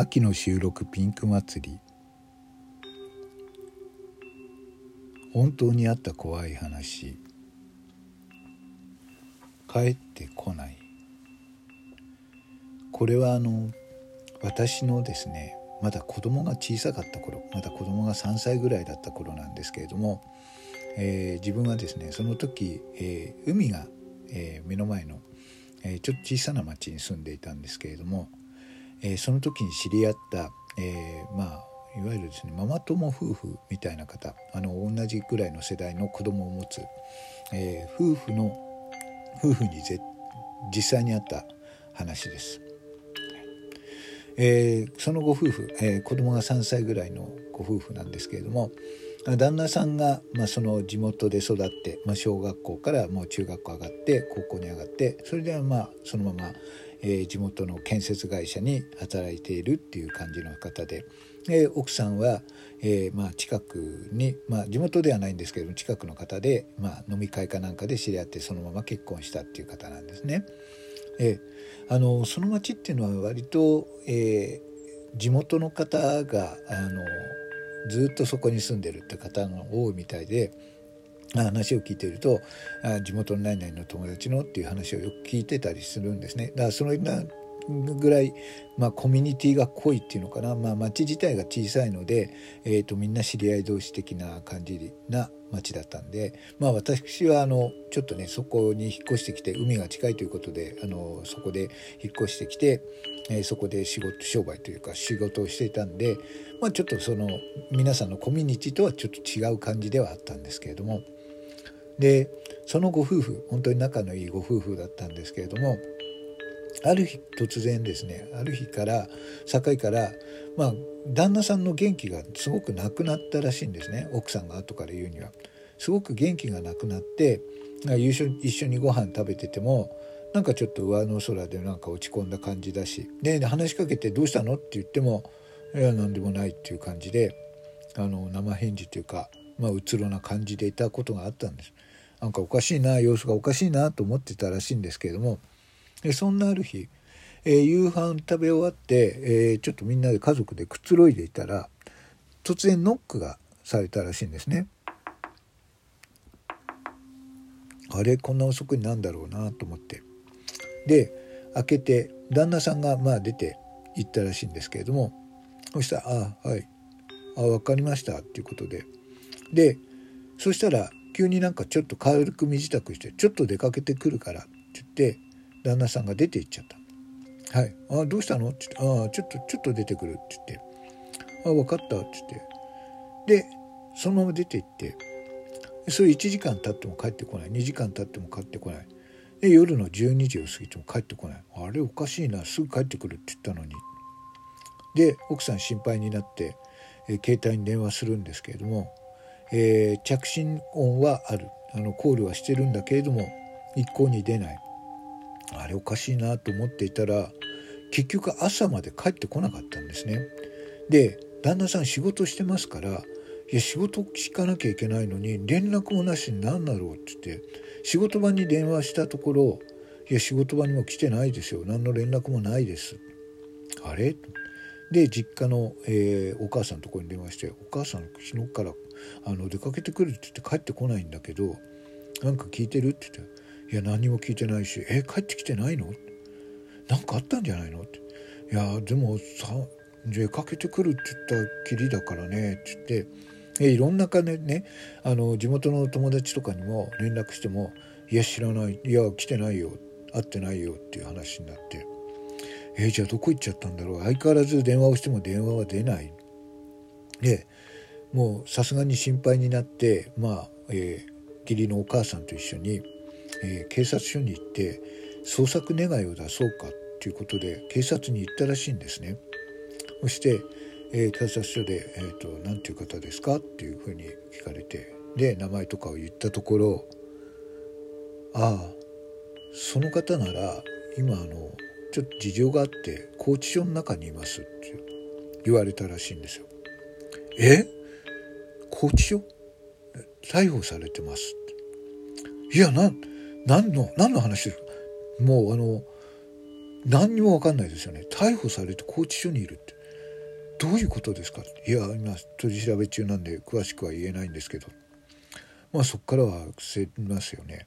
秋の収録ピンク祭り。本当にあった怖い話。帰ってこない。これはあの私のですねまだ子供が小さかった頃まだ子供が3歳ぐらいだった頃なんですけれども、えー、自分はですねその時、えー、海が、えー、目の前の、えちょっと小さな町に住んでいたんですけれども、えその時に知り合った、えまあいわゆるですねママ友夫婦みたいな方あの同じぐらいの世代の子供を持つ、え夫婦の夫婦に実際にあった話です。えー、そのご夫婦、えー、子供が3歳ぐらいのご夫婦なんですけれども旦那さんが、まあ、その地元で育って、まあ、小学校からもう中学校上がって高校に上がってそれではまあそのまま、え、地元の建設会社に働いているっていう感じの方で。奥さんは、えー、まあ、近くに、まあ、地元ではないんですけど近くの方で、まあ、飲み会かなんかで知り合ってそのまま結婚したっていう方なんですね。えあのその町っていうのは割と、えー、地元の方があのずっとそこに住んでるって方が多いみたいで話を聞いていると地元の何々の友達のっていう話をよく聞いてたりするんですね。だからそのぐらい、まあ、コミュニティが濃いっていうのかな、まあ、町自体が小さいので、えーと、みんな知り合い同士的な感じな町だったんで、まあ、私はあのちょっとねそこに引っ越してきて海が近いということであのそこで引っ越してきて、えー、そこで仕事商売というか仕事をしていたんで、まあ、ちょっとその皆さんのコミュニティとはちょっと違う感じではあったんですけれどもでそのご夫婦本当に仲のいいご夫婦だったんですけれどもある日突然ですねある日から境からまあ旦那さんの元気がすごくなくなったらしいんですね奥さんが後から言うには。すごく元気がなくなって一緒にご飯食べててもなんかちょっと上の空でなんか落ち込んだ感じだしで話しかけて「どうしたの?」って言っても「いや何でもない」っていう感じであの生返事というか、まあ、うつろな感じでいたことがあったんです。なんかおかしいな様子がおかしいなと思ってたらしいんですけれども。でそんなある日、えー、夕飯食べ終わって、えー、ちょっとみんなで家族でくつろいでいたら突然ノックがされたらしいんですね。あれこんな遅くになんだろうなと思って。で開けて旦那さんがまあ出て行ったらしいんですけれども。そしたら「あはい。あ分かりました」っていうことで。でそしたら急になんかちょっと軽く身支度して「ちょっと出かけてくるから」って言って旦那さんが出て行っちゃった。はい。あどうしたの？って言って、ああ、ちょっと、ちょっと出てくるって言って、あ分かったって言って。で、そのまま出て行って、それ1時間経っても帰ってこない。2時間経っても帰ってこない。で、夜の12時を過ぎても帰ってこない。あれおかしいな、すぐ帰ってくるって言ったのに。で、奥さん心配になって、え、携帯に電話するんですけれども、えー、着信音はある。あの、コールはしてるんだけれども、一向に出ない。あれおかしいなと思っていたら結局朝まで帰ってこなかったんですね。で旦那さん仕事してますからいや仕事聞かなきゃいけないのに連絡もなしに何だろうって言って仕事場に電話したところいや仕事場にも来てないですよ何の連絡もないですあれ？で実家の、えー、お母さんのところに電話して「お母さん昨日からあの出かけてくる」って言って帰ってこないんだけどなんか聞いてるって言っていや何も聞いてないし「え帰ってきてないの?」何かあったんじゃないの?」って「いやでもさ出かけてくるって言ったきりだからね」って言ってえいろんな金ねあの地元の友達とかにも連絡しても「いや知らないいや来てないよ会ってないよ」っていう話になって「えじゃあどこ行っちゃったんだろう？相変わらず電話をしても電話は出ない」でもうさすがに心配になってまあ、えー、義理のお母さんと一緒にえー、警察署に行って捜索願いを出そうかっていうことで警察に行ったらしいんですね。そして、えー、警察署で「えーと、何ていう方ですか?」っていうふうに聞かれてで名前とかを言ったところ「ああその方なら今あのちょっと事情があって拘置所の中にいます」って言われたらしいんですよ。え？拘置所逮捕されてます。いやな何の何の話ですかもうあの何にも分かんないですよね。逮捕されて拘置所にいるって。どういうことですか?」いや今取り調べ中なんで詳しくは言えないんですけど。まあそこからは伏せますよね。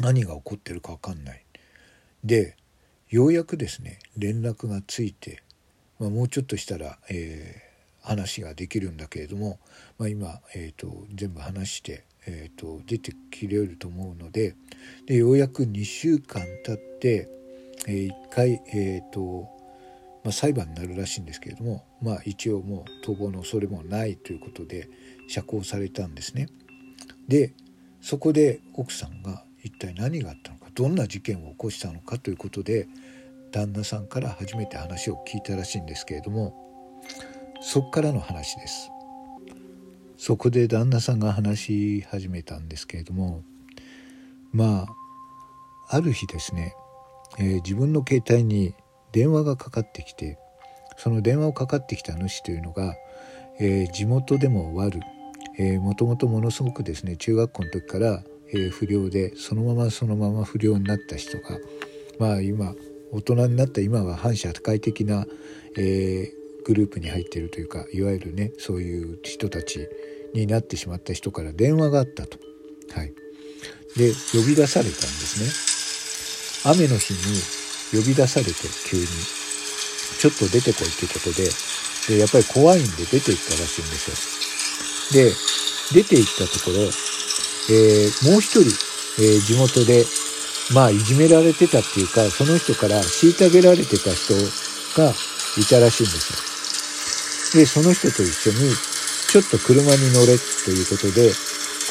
何が起こってるか分かんない。でようやくですね連絡がついて、まあ、もうちょっとしたら、えー、話ができるんだけれども、まあ、今、えーと、全部話して、えーと、出てきれると思うのででようやく2週間経って、えー、1回、えーとまあ、裁判になるらしいんですけれども、まあ、一応もう逃亡の恐れもないということで釈放されたんですね。でそこで奥さんが一体何があったのかどんな事件を起こしたのかということで旦那さんから初めて話を聞いたらしいんですけれどもそこからの話です。そこで旦那さんが話し始めたんですけれどもまあある日ですね、えー、自分の携帯に電話がかかってきてその電話をかかってきた主というのが、えー、地元でも悪もともとものすごくですね中学校の時からえー、不良でそのままそのまま不良になった人がまあ今大人になった今は反社会的な、えー、グループに入っているというかいわゆるねそういう人たちになってしまった人から電話があったと。はい、で呼び出されたんですね。雨の日に呼び出されて急にちょっと出てこいってことででやっぱり怖いんで出て行ったらしいんですよ。で出て行ったところえー、もう一人、えー、地元で、まあ、いじめられてたっていうか、その人から虐げられてた人がいたらしいんですよ。で、その人と一緒に、ちょっと車に乗れということで、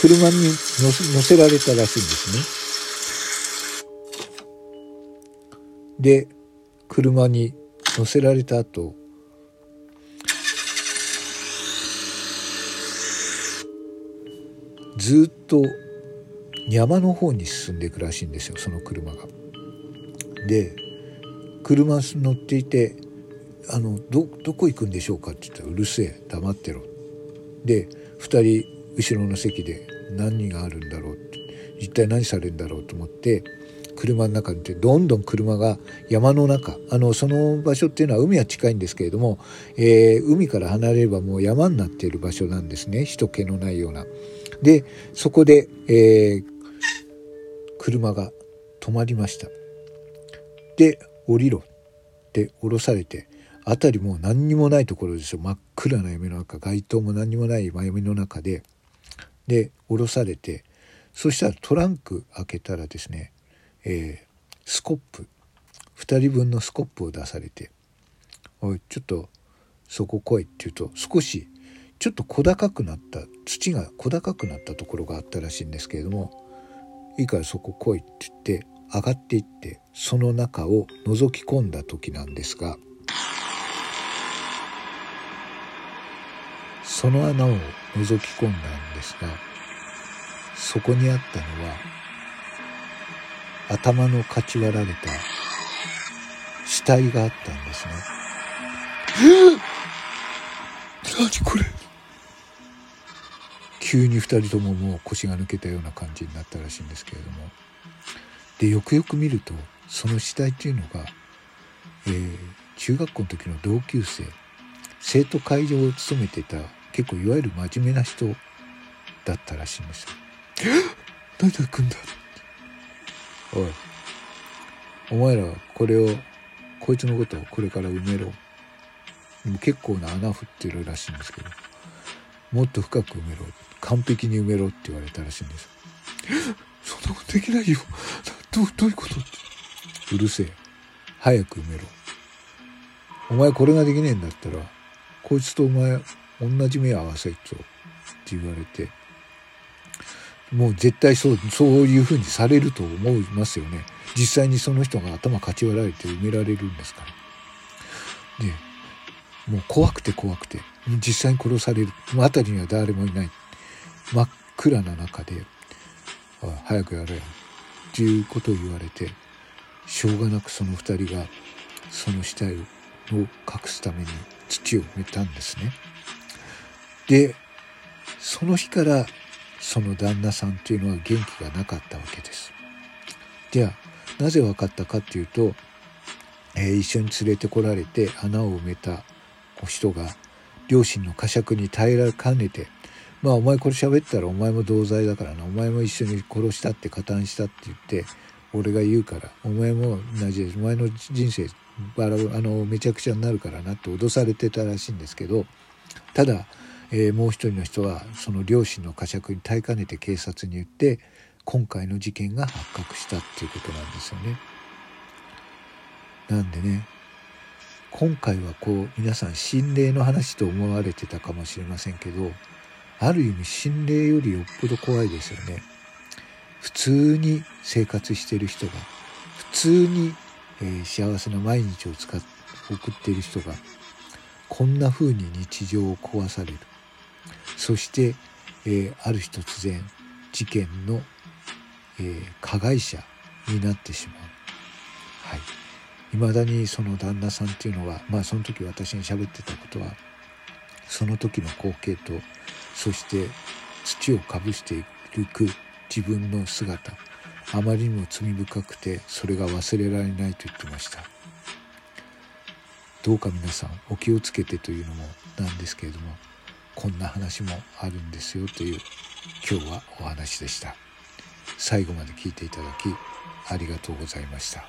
車に乗せられたらしいんですね。で、車に乗せられた後、ずっと山の方に進んでいくらしいんですよその車が。で車乗っていて「あのどどこ行くんでしょうか?」って言ったら「うるせえ黙ってろ」で2人後ろの席で何があるんだろうって一体何されるんだろうと思って車の中にいてどんどん車が山の中あのその場所っていうのは海は近いんですけれども、えー、海から離れればもう山になっている場所なんですね人気のないような。でそこで、えー、車が止まりましたで降りろって降ろされて辺りもう何にもないところですよ真っ暗な闇の中。街灯も何にもない闇の中で。で降ろされて。そしたらトランク開けたらですね、えー、スコップ。2人分のスコップを出されて「おいちょっとそこ来い」って言うと少しちょっと小高くなった。土が小高くなったところがあったらしいんですけれどもいいからそこ来いって言って上がっていってその中を覗き込んだ時なんですがその穴を覗き込んだんですがそこにあったのは頭のかち割られた死体があったんですね。何これ？急に2人とももう腰が抜けたような感じになったらしいんですけれども。でよくよく見るとその死体っていうのが、えー、中学校の時の同級生生徒会場を務めてた結構いわゆる真面目な人だったらしいんですよ。何で行くんだおい。お前らこれをこいつのことをこれから埋めろ。結構な穴振ってるらしいんですけど。もっと深く埋めろ。完璧に埋めろって言われたらしいんですそんなことできないよ。どどういうこと？うるせえ。早く埋めろ。お前これができねえんだったらこいつとお前同じ目を合わせとって言われてもう絶対そうそういうふうにされると思いますよね。実際にその人が頭かち割られて埋められるんですから。でもう怖くて怖くて実際に殺される。辺りには誰もいない。真っ暗な中で「早くやれよ」っていうことを言われてしょうがなくその2人がその死体を隠すために土を埋めたんですね。でその日からその旦那さんっていうのは元気がなかったわけです。ではなぜ分かったかっていうと、えー、一緒に連れてこられて穴を埋めた人が両親の呵責に耐えられかねてまあお前これ喋ったらお前も同罪だからなお前も一緒に殺したって加担したって言って俺が言うからお前も同じですお前の人生バラあのめちゃくちゃになるからなって脅されてたらしいんですけどただ、えー、もう一人の人はその両親の呵責に耐えかねて警察に言って今回の事件が発覚したっていうことなんですよね。なんでね今回はこう皆さん心霊の話と思われてたかもしれませんけどある意味心霊よりよっぽど怖いですよね。普通に生活してる人が普通に、えー、幸せな毎日を使っ送っている人がこんな風に日常を壊されるそして、えー、ある日突然事件の、えー、加害者になってしまう。はい未だにその旦那さんっていうのはまあその時私に喋ってたことはその時の光景とそして土をかぶしていく自分の姿あまりにも罪深くてそれが忘れられないと言ってましたどうか皆さんお気をつけてというのもなんですけれどもこんな話もあるんですよという今日はお話でした最後まで聞いていただきありがとうございました。